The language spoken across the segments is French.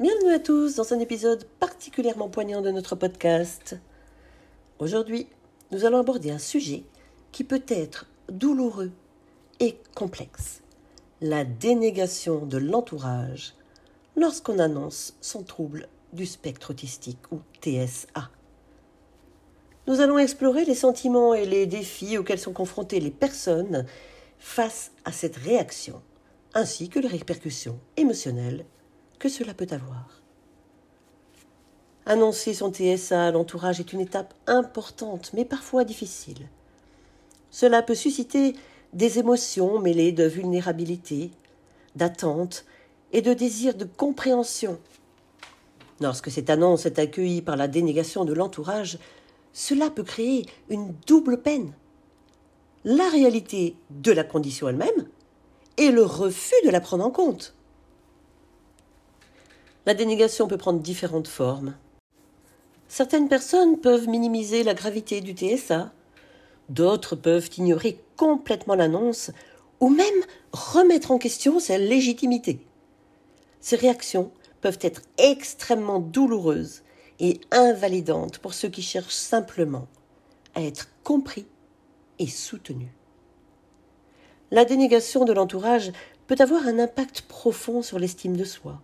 Bienvenue à tous dans un épisode particulièrement poignant de notre podcast. Aujourd'hui, nous allons aborder un sujet qui peut être douloureux et complexe. La dénégation de l'entourage lorsqu'on annonce son trouble du spectre autistique ou TSA. Nous allons explorer les sentiments et les défis auxquels sont confrontées les personnes face à cette réaction, ainsi que les répercussions émotionnelles que cela peut avoir? Annoncer son TSA à l'entourage est une étape importante, mais parfois difficile. Cela peut susciter des émotions mêlées de vulnérabilité, d'attente et de désir de compréhension. Lorsque cette annonce est accueillie par la dénégation de l'entourage, cela peut créer une double peine. La réalité de la condition elle-même et le refus de la prendre en compte. La dénégation peut prendre différentes formes. Certaines personnes peuvent minimiser la gravité du TSA, d'autres peuvent ignorer complètement l'annonce ou même remettre en question sa légitimité. Ces réactions peuvent être extrêmement douloureuses et invalidantes pour ceux qui cherchent simplement à être compris et soutenus. La dénégation de l'entourage peut avoir un impact profond sur l'estime de soi.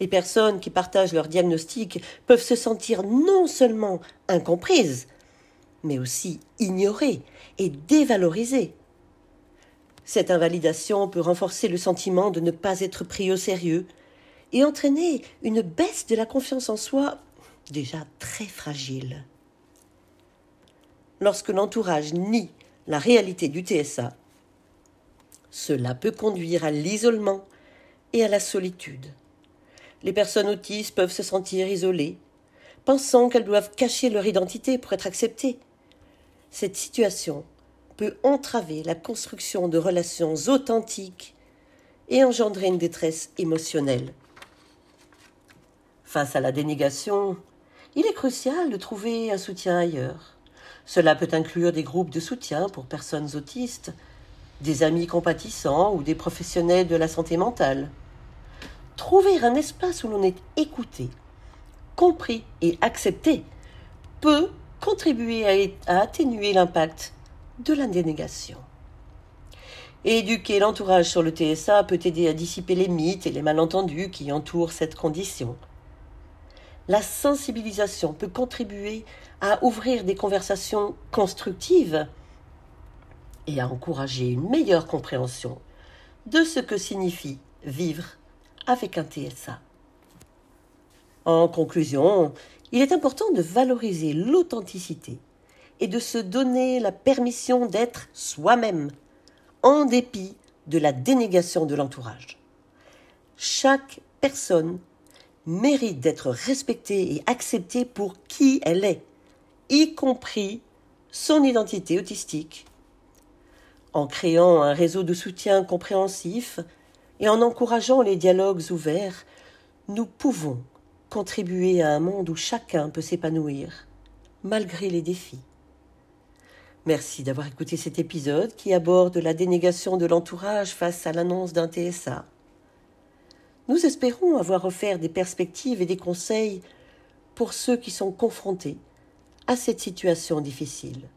Les personnes qui partagent leur diagnostic peuvent se sentir non seulement incomprises, mais aussi ignorées et dévalorisées. Cette invalidation peut renforcer le sentiment de ne pas être pris au sérieux et entraîner une baisse de la confiance en soi déjà très fragile. Lorsque l'entourage nie la réalité du TSA, cela peut conduire à l'isolement et à la solitude les personnes autistes peuvent se sentir isolées, pensant qu'elles doivent cacher leur identité pour être acceptées. Cette situation peut entraver la construction de relations authentiques et engendrer une détresse émotionnelle. Face à la dénégation, il est crucial de trouver un soutien ailleurs. Cela peut inclure des groupes de soutien pour personnes autistes, des amis compatissants ou des professionnels de la santé mentale. Trouver un espace où l'on est écouté, compris et accepté peut contribuer à, atténuer l'impact de la dénégation. Éduquer l'entourage sur le TSA peut aider à dissiper les mythes et les malentendus qui entourent cette condition. La sensibilisation peut contribuer à ouvrir des conversations constructives et à encourager une meilleure compréhension de ce que signifie vivre avec un TSA. En conclusion, il est important de valoriser l'authenticité et de se donner la permission d'être soi-même, en dépit de la dénégation de l'entourage. Chaque personne mérite d'être respectée et acceptée pour qui elle est, y compris son identité autistique. En créant un réseau de soutien compréhensif, et en encourageant les dialogues ouverts, nous pouvons contribuer à un monde où chacun peut s'épanouir, malgré les défis. Merci d'avoir écouté cet épisode qui aborde la dénégation de l'entourage face à l'annonce d'un TSA. Nous espérons avoir offert des perspectives et des conseils pour ceux qui sont confrontés à cette situation difficile.